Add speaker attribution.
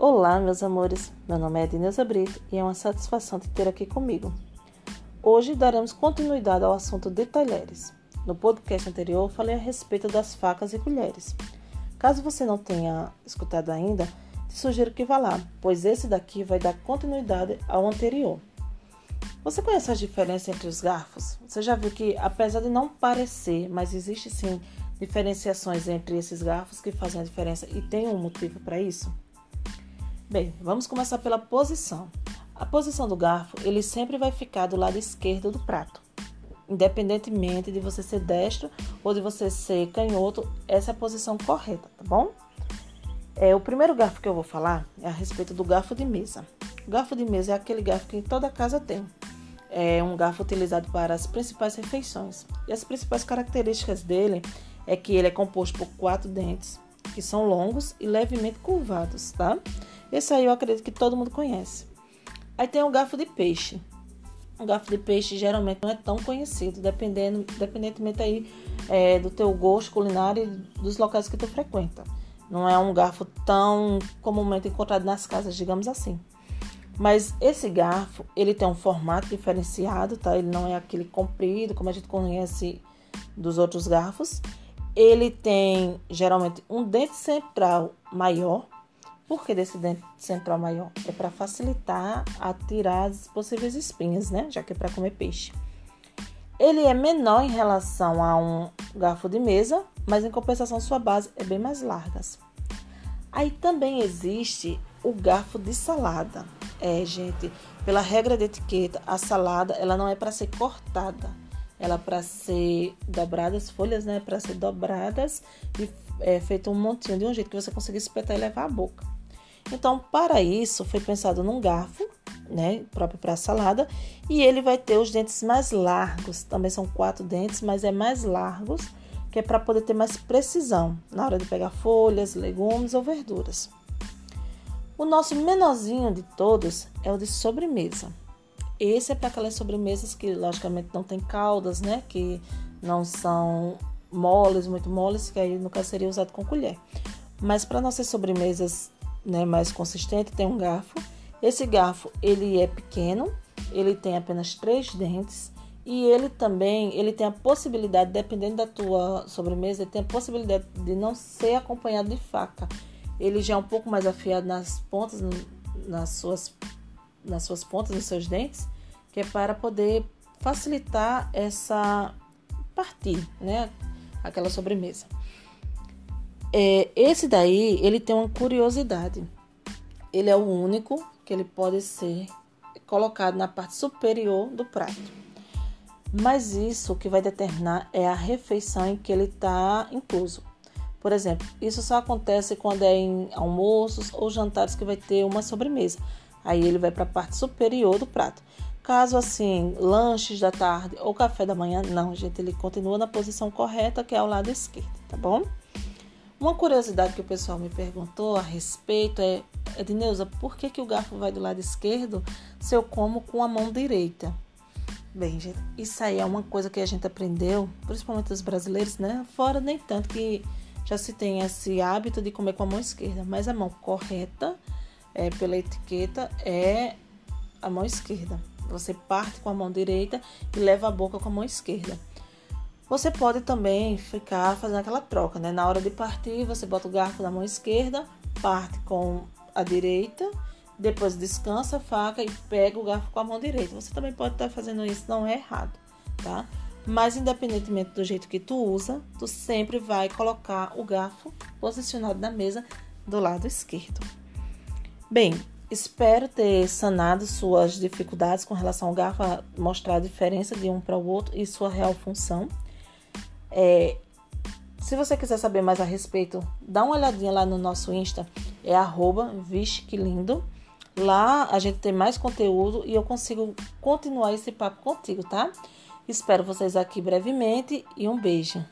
Speaker 1: Olá, meus amores. Meu nome é Edneuza Brito e é uma satisfação te ter aqui comigo. Hoje daremos continuidade ao assunto de talheres. No podcast anterior, falei a respeito das facas e colheres. Caso você não tenha escutado ainda, te sugiro que vá lá, pois esse daqui vai dar continuidade ao anterior. Você conhece as diferenças entre os garfos? Você já viu que, apesar de não parecer, mas existe sim diferenciações entre esses garfos que fazem a diferença e tem um motivo para isso? Bem, vamos começar pela posição. A posição do garfo, ele sempre vai ficar do lado esquerdo do prato. Independentemente de você ser destro ou de você ser canhoto, essa é a posição correta, tá bom? É, o primeiro garfo que eu vou falar é a respeito do garfo de mesa. O garfo de mesa é aquele garfo que toda casa tem. É um garfo utilizado para as principais refeições. E as principais características dele é que ele é composto por quatro dentes, que são longos e levemente curvados, tá? Esse aí eu acredito que todo mundo conhece. Aí tem o garfo de peixe. O garfo de peixe geralmente não é tão conhecido, dependendo, dependentemente aí é, do teu gosto culinário e dos locais que tu frequenta. Não é um garfo tão comumente encontrado nas casas, digamos assim. Mas esse garfo, ele tem um formato diferenciado, tá? Ele não é aquele comprido, como a gente conhece dos outros garfos. Ele tem geralmente um dente central maior, por que desse dente central maior? É para facilitar a tirar as possíveis espinhas, né? Já que é para comer peixe. Ele é menor em relação a um garfo de mesa, mas em compensação sua base é bem mais larga. Aí também existe o garfo de salada. É, gente, pela regra de etiqueta, a salada ela não é para ser cortada, ela é para ser dobradas, folhas, né? Para ser dobradas e é, feito um montinho de um jeito que você consiga espetar e levar à boca. Então, para isso, foi pensado num garfo, né, próprio para salada, e ele vai ter os dentes mais largos. Também são quatro dentes, mas é mais largos, que é para poder ter mais precisão na hora de pegar folhas, legumes ou verduras. O nosso menorzinho de todos é o de sobremesa. Esse é para aquelas sobremesas que, logicamente, não tem caldas, né? Que não são moles, muito moles, que aí caso seria usado com colher. Mas para nossas sobremesas né, mais consistente, tem um garfo. Esse garfo ele é pequeno, ele tem apenas três dentes e ele também ele tem a possibilidade, dependendo da tua sobremesa, ele tem a possibilidade de não ser acompanhado de faca. Ele já é um pouco mais afiado nas pontas, nas suas, nas suas pontas dos seus dentes, que é para poder facilitar essa partir, né, aquela sobremesa. É, esse daí, ele tem uma curiosidade. Ele é o único que ele pode ser colocado na parte superior do prato. Mas isso que vai determinar é a refeição em que ele está incluso. Por exemplo, isso só acontece quando é em almoços ou jantares que vai ter uma sobremesa. Aí ele vai para a parte superior do prato. Caso assim, lanches da tarde ou café da manhã, não, gente, ele continua na posição correta, que é ao lado esquerdo, tá bom? Uma curiosidade que o pessoal me perguntou a respeito é, Edneuza, por que, que o garfo vai do lado esquerdo se eu como com a mão direita? Bem, gente, isso aí é uma coisa que a gente aprendeu, principalmente os brasileiros, né? Fora nem tanto que já se tem esse hábito de comer com a mão esquerda, mas a mão correta, é, pela etiqueta, é a mão esquerda. Você parte com a mão direita e leva a boca com a mão esquerda. Você pode também ficar fazendo aquela troca, né? Na hora de partir, você bota o garfo na mão esquerda, parte com a direita, depois descansa a faca e pega o garfo com a mão direita. Você também pode estar fazendo isso, não é errado, tá? Mas independentemente do jeito que tu usa, tu sempre vai colocar o garfo posicionado na mesa do lado esquerdo. Bem, espero ter sanado suas dificuldades com relação ao garfo, mostrar a diferença de um para o outro e sua real função. É, se você quiser saber mais a respeito, dá uma olhadinha lá no nosso Insta, é arroba que lindo. Lá a gente tem mais conteúdo e eu consigo continuar esse papo contigo, tá? Espero vocês aqui brevemente e um beijo.